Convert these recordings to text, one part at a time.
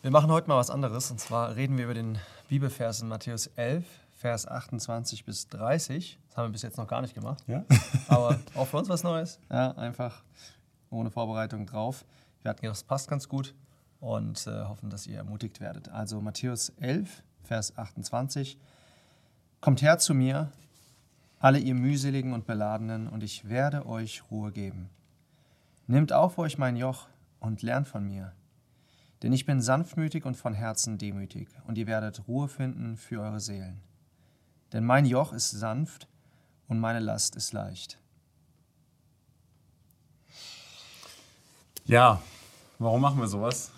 Wir machen heute mal was anderes. Und zwar reden wir über den Bibelvers in Matthäus 11, Vers 28 bis 30. Das haben wir bis jetzt noch gar nicht gemacht. Ja? Aber auch für uns was Neues. Ja, einfach ohne Vorbereitung drauf. Wir hatten gedacht, das passt ganz gut und äh, hoffen, dass ihr ermutigt werdet. Also Matthäus 11, Vers 28. Kommt her zu mir, alle ihr mühseligen und beladenen, und ich werde euch Ruhe geben. Nehmt auf euch mein Joch und lernt von mir. Denn ich bin sanftmütig und von Herzen demütig, und ihr werdet Ruhe finden für eure Seelen. Denn mein Joch ist sanft und meine Last ist leicht. Ja, warum machen wir sowas?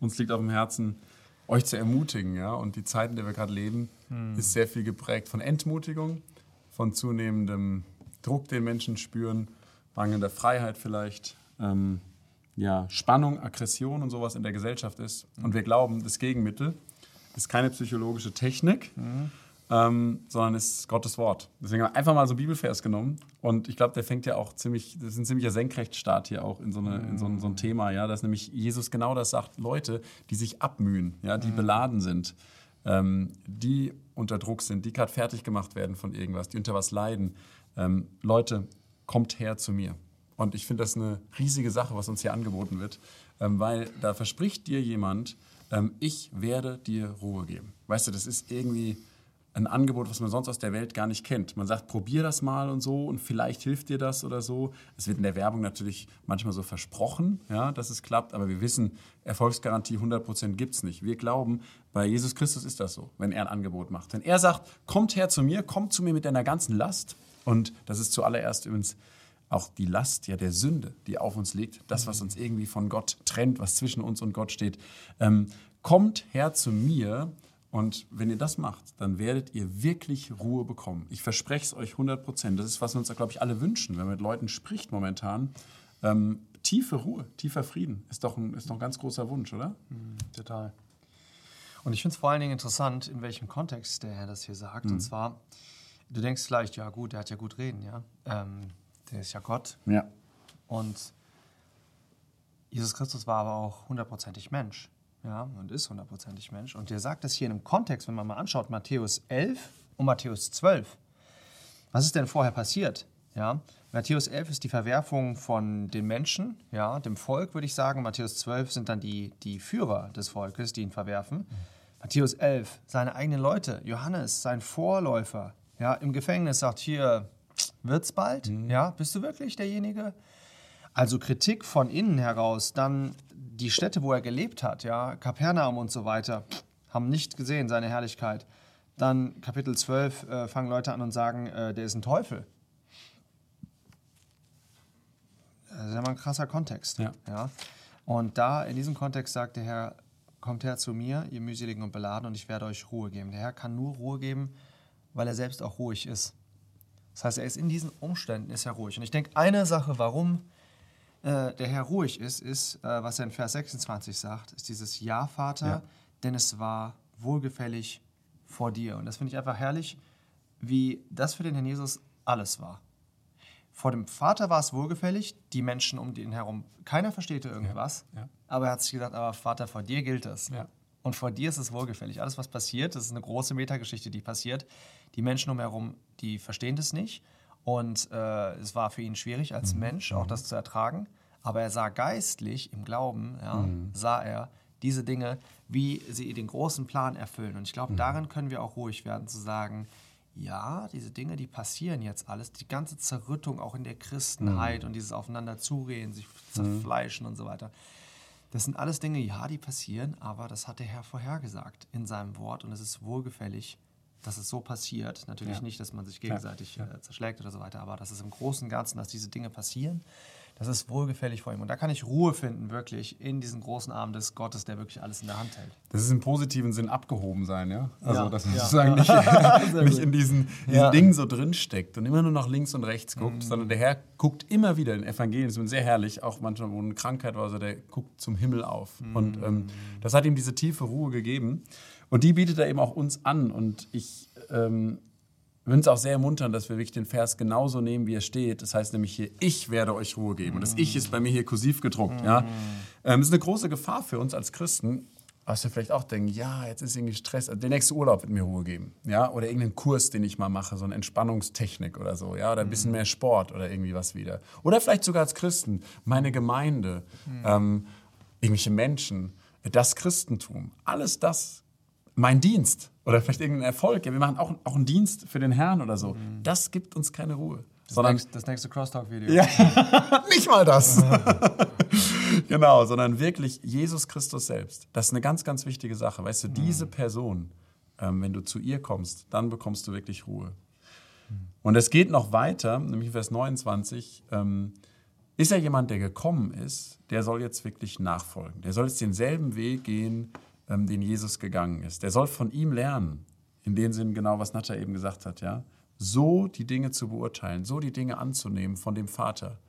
Uns liegt auf dem Herzen, euch zu ermutigen. Ja? Und die Zeit, in der wir gerade leben, hm. ist sehr viel geprägt von Entmutigung, von zunehmendem Druck, den Menschen spüren, mangelnder Freiheit vielleicht, ähm, ja, Spannung, Aggression und sowas in der Gesellschaft ist. Und wir glauben, das Gegenmittel ist keine psychologische Technik, mhm ähm, sondern ist Gottes Wort. Deswegen haben wir einfach mal so Bibelvers genommen. Und ich glaube, der fängt ja auch ziemlich, das ist ein ziemlicher Senkrechtstart hier auch in so, eine, in so, ein, so ein Thema, ja, dass nämlich Jesus genau das sagt, Leute, die sich abmühen, ja, die mhm. beladen sind, ähm, die unter Druck sind, die gerade fertig gemacht werden von irgendwas, die unter was leiden. Ähm, Leute, kommt her zu mir. Und ich finde das eine riesige Sache, was uns hier angeboten wird, ähm, weil da verspricht dir jemand, ähm, ich werde dir Ruhe geben. Weißt du, das ist irgendwie ein Angebot, was man sonst aus der Welt gar nicht kennt. Man sagt, probier das mal und so und vielleicht hilft dir das oder so. Es wird in der Werbung natürlich manchmal so versprochen, ja, dass es klappt, aber wir wissen, Erfolgsgarantie 100% gibt es nicht. Wir glauben, bei Jesus Christus ist das so, wenn er ein Angebot macht. Wenn er sagt, kommt her zu mir, kommt zu mir mit deiner ganzen Last und das ist zuallererst übrigens auch die Last ja der Sünde, die auf uns liegt, das, was uns irgendwie von Gott trennt, was zwischen uns und Gott steht. Ähm, kommt her zu mir und wenn ihr das macht, dann werdet ihr wirklich Ruhe bekommen. Ich verspreche es euch 100 Prozent. Das ist, was wir uns, glaube ich, alle wünschen, wenn man mit Leuten spricht momentan. Ähm, tiefe Ruhe, tiefer Frieden ist doch ein, ist doch ein ganz großer Wunsch, oder? Mhm, total. Und ich finde es vor allen Dingen interessant, in welchem Kontext der Herr das hier sagt. Mhm. Und zwar, du denkst vielleicht, ja gut, der hat ja gut reden, ja. Ähm, der ist ja Gott. Ja. Und Jesus Christus war aber auch hundertprozentig Mensch ja, und ist hundertprozentig Mensch. Und der sagt das hier in einem Kontext, wenn man mal anschaut, Matthäus 11 und Matthäus 12. Was ist denn vorher passiert? Ja, Matthäus 11 ist die Verwerfung von den Menschen, ja, dem Volk, würde ich sagen. Matthäus 12 sind dann die, die Führer des Volkes, die ihn verwerfen. Mhm. Matthäus 11, seine eigenen Leute. Johannes, sein Vorläufer, ja, im Gefängnis sagt hier, wird's bald? Mhm. Ja, bist du wirklich derjenige? Also Kritik von innen heraus, dann die Städte, wo er gelebt hat, ja, Kapernaum und so weiter, haben nicht gesehen seine Herrlichkeit. Dann Kapitel 12 äh, fangen Leute an und sagen, äh, der ist ein Teufel. Das ist ja mal ein krasser Kontext. Ja. ja. Und da, in diesem Kontext sagt der Herr, kommt her zu mir, ihr mühseligen und beladen, und ich werde euch Ruhe geben. Der Herr kann nur Ruhe geben, weil er selbst auch ruhig ist. Das heißt, er ist in diesen Umständen ist er ruhig. Und ich denke, eine Sache, warum äh, der Herr ruhig ist, ist, äh, was er in Vers 26 sagt, ist dieses Ja, Vater, ja. denn es war wohlgefällig vor dir. Und das finde ich einfach herrlich, wie das für den Herrn Jesus alles war. Vor dem Vater war es wohlgefällig, die Menschen um ihn herum, keiner versteht irgendwas, ja. Ja. aber er hat sich gesagt, aber Vater, vor dir gilt es. Und vor dir ist es wohlgefällig. Alles, was passiert, das ist eine große Metageschichte, die passiert. Die Menschen umherum, die verstehen das nicht. Und äh, es war für ihn schwierig als mhm. Mensch auch das zu ertragen. Aber er sah geistlich im Glauben, ja, mhm. sah er diese Dinge, wie sie den großen Plan erfüllen. Und ich glaube, mhm. darin können wir auch ruhig werden, zu sagen, ja, diese Dinge, die passieren jetzt alles, die ganze Zerrüttung auch in der Christenheit mhm. und dieses Aufeinander zureden, sich mhm. zerfleischen und so weiter. Das sind alles Dinge, ja, die passieren, aber das hat der Herr vorhergesagt in seinem Wort und es ist wohlgefällig, dass es so passiert. Natürlich ja. nicht, dass man sich gegenseitig ja. äh, zerschlägt oder so weiter, aber dass es im Großen und Ganzen, dass diese Dinge passieren. Das ist wohlgefällig vor ihm. Und da kann ich Ruhe finden, wirklich, in diesen großen Armen des Gottes, der wirklich alles in der Hand hält. Das ist im positiven Sinn abgehoben sein, ja? Also, ja. dass man sozusagen nicht, nicht in diesen, diesen Dingen so drinsteckt und immer nur nach links und rechts guckt, mhm. sondern der Herr guckt immer wieder in Evangelien. Das ist sehr herrlich, auch manchmal, wo eine Krankheit war, also der guckt zum Himmel auf. Mhm. Und ähm, das hat ihm diese tiefe Ruhe gegeben. Und die bietet er eben auch uns an. Und ich ähm, würde uns auch sehr ermuntern, dass wir wirklich den Vers genauso nehmen, wie er steht. Das heißt nämlich hier, ich werde euch Ruhe geben. Und das Ich ist bei mir hier kursiv gedruckt. Ja? Ähm, das ist eine große Gefahr für uns als Christen, was wir vielleicht auch denken, ja, jetzt ist irgendwie Stress, der nächste Urlaub wird mir Ruhe geben, ja, oder irgendeinen Kurs, den ich mal mache, so eine Entspannungstechnik oder so, ja, oder ein bisschen mehr Sport oder irgendwie was wieder. Oder vielleicht sogar als Christen, meine Gemeinde, ähm, irgendwelche Menschen, das Christentum, alles das, mein Dienst oder vielleicht irgendein Erfolg, ja, wir machen auch, auch einen Dienst für den Herrn oder so, das gibt uns keine Ruhe. Das, sondern nächste, das nächste Crosstalk-Video. ja, nicht mal das. genau, sondern wirklich Jesus Christus selbst. Das ist eine ganz, ganz wichtige Sache. Weißt du, diese Person, ähm, wenn du zu ihr kommst, dann bekommst du wirklich Ruhe. Und es geht noch weiter, nämlich Vers 29. Ähm, ist ja jemand, der gekommen ist, der soll jetzt wirklich nachfolgen. Der soll jetzt denselben Weg gehen, ähm, den Jesus gegangen ist. Der soll von ihm lernen. In dem Sinn genau, was Natter eben gesagt hat, ja. So die Dinge zu beurteilen, so die Dinge anzunehmen von dem Vater.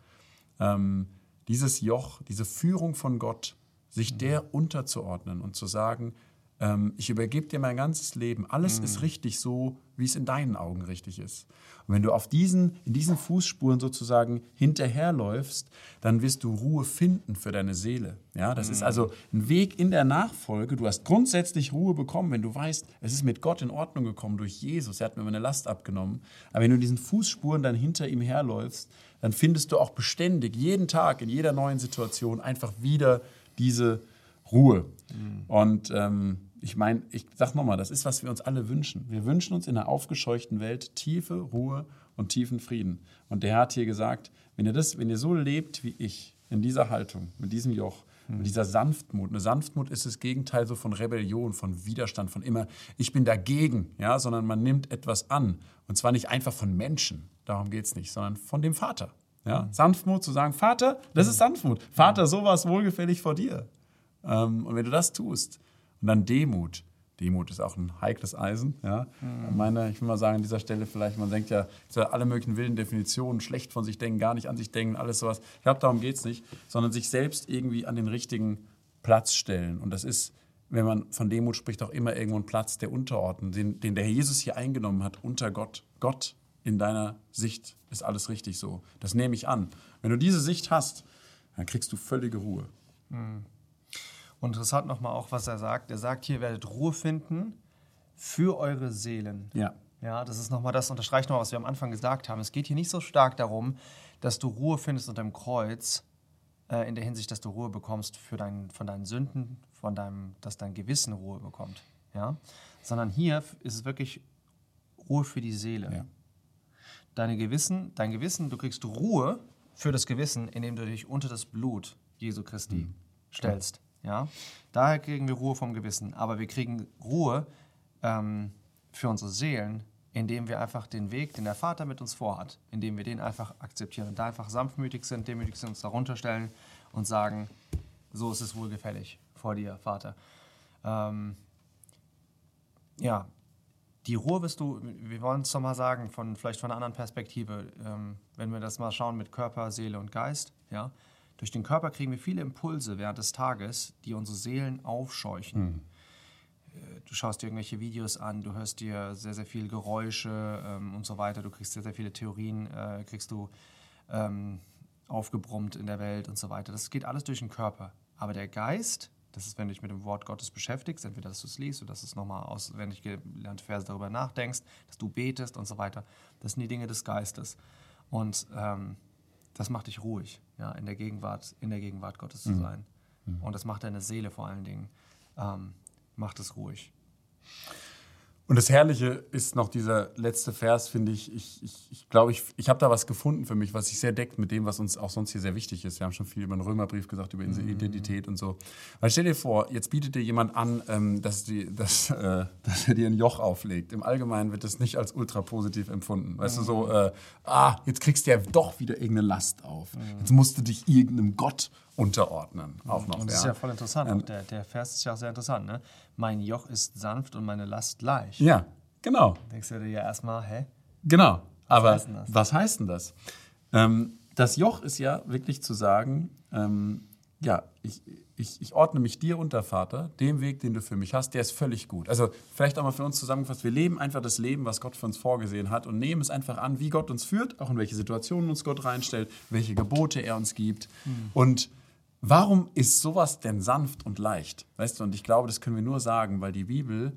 Ähm, dieses Joch, diese Führung von Gott, sich der unterzuordnen und zu sagen, ähm, ich übergebe dir mein ganzes Leben, alles ist richtig so, wie es in deinen Augen richtig ist. Und wenn du auf diesen, in diesen Fußspuren sozusagen hinterherläufst, dann wirst du Ruhe finden für deine Seele. Ja, das ist also ein Weg in der Nachfolge. Du hast grundsätzlich Ruhe bekommen, wenn du weißt, es ist mit Gott in Ordnung gekommen durch Jesus. Er hat mir meine Last abgenommen. Aber wenn du in diesen Fußspuren dann hinter ihm herläufst, dann findest du auch beständig, jeden Tag, in jeder neuen Situation einfach wieder diese Ruhe. Und ähm, ich meine, ich sag nochmal, das ist, was wir uns alle wünschen. Wir wünschen uns in einer aufgescheuchten Welt tiefe Ruhe und tiefen Frieden. Und der Herr hat hier gesagt, wenn ihr, das, wenn ihr so lebt wie ich, in dieser Haltung, mit diesem Joch, mit dieser Sanftmut. Eine Sanftmut ist das Gegenteil so von Rebellion, von Widerstand, von immer, ich bin dagegen, ja, sondern man nimmt etwas an. Und zwar nicht einfach von Menschen, darum geht es nicht, sondern von dem Vater. Ja? Sanftmut zu sagen, Vater, das ist Sanftmut. Vater, sowas wohlgefällig vor dir. Ähm, und wenn du das tust, und dann Demut. Demut ist auch ein heikles Eisen. Ja? Meine, ich will mal sagen, an dieser Stelle vielleicht, man denkt ja, alle möglichen wilden Definitionen, schlecht von sich denken, gar nicht an sich denken, alles sowas. Ich glaube, darum geht es nicht, sondern sich selbst irgendwie an den richtigen Platz stellen. Und das ist, wenn man von Demut spricht, auch immer irgendwo ein Platz der Unterordnung, den, den der Herr Jesus hier eingenommen hat, unter Gott. Gott in deiner Sicht ist alles richtig so. Das nehme ich an. Wenn du diese Sicht hast, dann kriegst du völlige Ruhe. Und interessant nochmal auch, was er sagt. Er sagt hier, werdet Ruhe finden für eure Seelen. Ja. Ja, das ist nochmal das, unterstreicht nochmal, was wir am Anfang gesagt haben. Es geht hier nicht so stark darum, dass du Ruhe findest unter dem Kreuz, äh, in der Hinsicht, dass du Ruhe bekommst für dein, von deinen Sünden, von deinem, dass dein Gewissen Ruhe bekommt. Ja? Sondern hier ist es wirklich Ruhe für die Seele. Ja. Deine Gewissen, dein Gewissen, du kriegst Ruhe für das Gewissen, indem du dich unter das Blut Jesu Christi stellst. Ja? Daher kriegen wir Ruhe vom Gewissen. Aber wir kriegen Ruhe ähm, für unsere Seelen, indem wir einfach den Weg, den der Vater mit uns vorhat, indem wir den einfach akzeptieren und da einfach sanftmütig sind, demütig sind, uns darunter stellen und sagen, so ist es wohlgefällig vor dir, Vater. Ähm, ja, die Ruhe wirst du, wir wollen es doch mal sagen, von, vielleicht von einer anderen Perspektive, ähm, wenn wir das mal schauen mit Körper, Seele und Geist, ja, durch den Körper kriegen wir viele Impulse während des Tages, die unsere Seelen aufscheuchen. Äh, Du schaust dir irgendwelche Videos an, du hörst dir sehr, sehr viel Geräusche ähm, und so weiter, du kriegst sehr, sehr viele Theorien, äh, kriegst du ähm, aufgebrummt in der Welt und so weiter. Das geht alles durch den Körper. Aber der Geist, das ist, wenn du dich mit dem Wort Gottes beschäftigst, entweder dass du es liest oder dass du es nochmal auswendig gelernte Verse darüber nachdenkst, dass du betest und so weiter, das sind die Dinge des Geistes. Und ähm, das macht dich ruhig, ja, in der Gegenwart, in der Gegenwart Gottes zu sein. Und das macht deine Seele vor allen Dingen, ähm, macht es ruhig. Und das Herrliche ist noch dieser letzte Vers, finde ich. Ich, ich, ich glaube, ich, ich habe da was gefunden für mich, was sich sehr deckt mit dem, was uns auch sonst hier sehr wichtig ist. Wir haben schon viel über den Römerbrief gesagt, über unsere Identität und so. Weil stell dir vor, jetzt bietet dir jemand an, ähm, dass, die, dass, äh, dass er dir ein Joch auflegt. Im Allgemeinen wird das nicht als ultra positiv empfunden. Weißt du, so, äh, ah, jetzt kriegst du ja doch wieder irgendeine Last auf. Jetzt musst du dich irgendeinem Gott unterordnen. Auch noch. Und das ist ja voll interessant. Auch der, der Vers ist ja auch sehr interessant. Ne? Mein Joch ist sanft und meine Last leicht. Ja, genau. Denkst du dir ja erstmal, hä? Genau. Aber heißt denn das? was heißt denn das? Ähm, das Joch ist ja wirklich zu sagen, ähm, ja, ich, ich, ich ordne mich dir unter, Vater, dem Weg, den du für mich hast, der ist völlig gut. Also vielleicht auch mal für uns zusammengefasst, wir leben einfach das Leben, was Gott für uns vorgesehen hat und nehmen es einfach an, wie Gott uns führt, auch in welche Situationen uns Gott reinstellt, welche Gebote er uns gibt. Und Warum ist sowas denn sanft und leicht? Weißt du, und ich glaube, das können wir nur sagen, weil die Bibel,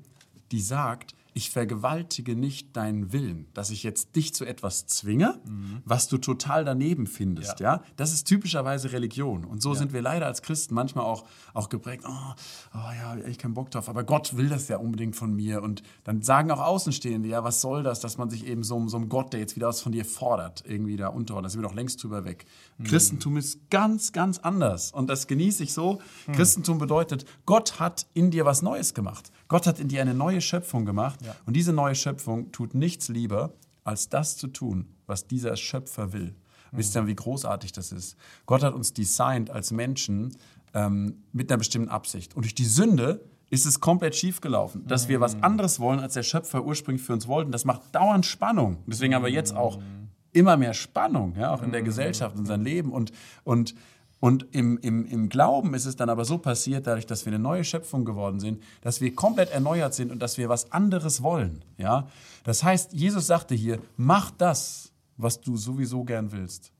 die sagt, ich vergewaltige nicht deinen Willen, dass ich jetzt dich zu etwas zwinge, mhm. was du total daneben findest. Ja. ja. Das ist typischerweise Religion. Und so ja. sind wir leider als Christen manchmal auch, auch geprägt, oh, oh ja, ich keinen Bock drauf, aber Gott will das ja unbedingt von mir. Und dann sagen auch Außenstehende, ja, was soll das, dass man sich eben so, so einem Gott, der jetzt wieder was von dir fordert, irgendwie da unterordnet. Da sind wir doch längst drüber weg. Mhm. Christentum ist ganz, ganz anders. Und das genieße ich so. Mhm. Christentum bedeutet, Gott hat in dir was Neues gemacht. Gott hat in dir eine neue Schöpfung gemacht ja. und diese neue Schöpfung tut nichts lieber, als das zu tun, was dieser Schöpfer will. Mhm. Wisst ihr, wie großartig das ist? Gott hat uns designt als Menschen ähm, mit einer bestimmten Absicht. Und durch die Sünde ist es komplett schiefgelaufen. Dass mhm. wir was mhm. anderes wollen, als der Schöpfer ursprünglich für uns wollte, das macht dauernd Spannung. Deswegen haben wir jetzt auch mhm. immer mehr Spannung, ja, auch in der mhm. Gesellschaft, in unserem Leben. Und, und und im, im, im Glauben ist es dann aber so passiert, dadurch, dass wir eine neue Schöpfung geworden sind, dass wir komplett erneuert sind und dass wir was anderes wollen. Ja? Das heißt, Jesus sagte hier, mach das, was du sowieso gern willst.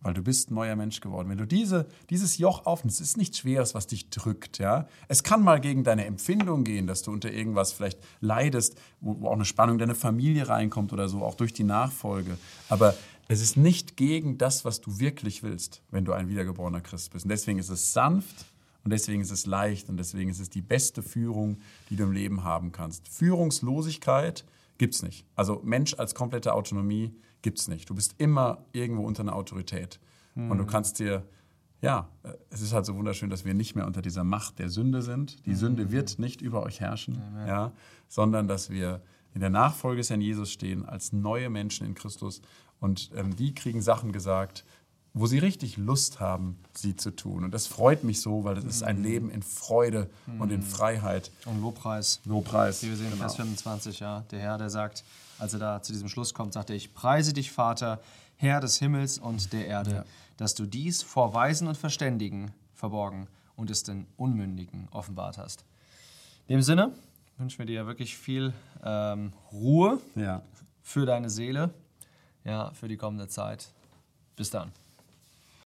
Weil du bist ein neuer Mensch geworden. Wenn du diese, dieses Joch aufnimmst, ist nichts Schweres, was dich drückt. Ja? Es kann mal gegen deine Empfindung gehen, dass du unter irgendwas vielleicht leidest, wo, wo auch eine Spannung deine Familie reinkommt oder so, auch durch die Nachfolge. Aber es ist nicht gegen das, was du wirklich willst, wenn du ein wiedergeborener Christ bist. Und deswegen ist es sanft und deswegen ist es leicht und deswegen ist es die beste Führung, die du im Leben haben kannst. Führungslosigkeit gibt es nicht. Also Mensch als komplette Autonomie gibt es nicht. Du bist immer irgendwo unter einer Autorität. Mhm. Und du kannst dir, ja, es ist halt so wunderschön, dass wir nicht mehr unter dieser Macht der Sünde sind. Die mhm. Sünde wird nicht über euch herrschen, ja, sondern dass wir in der Nachfolge des Herrn Jesus stehen als neue Menschen in Christus und ähm, die kriegen Sachen gesagt, wo sie richtig Lust haben, sie zu tun. Und das freut mich so, weil das ist ein mhm. Leben in Freude und in mhm. Freiheit. Und Lobpreis. Lobpreis. Wie wir sehen genau. Vers 25, ja. Der Herr, der sagt, als er da zu diesem Schluss kommt, sagt er, ich preise dich, Vater, Herr des Himmels und der Erde, ja. dass du dies vor Weisen und Verständigen verborgen und es den Unmündigen offenbart hast. In dem Sinne wünschen wir dir wirklich viel ähm, Ruhe ja. für deine Seele, ja, für die kommende Zeit. Bis dann.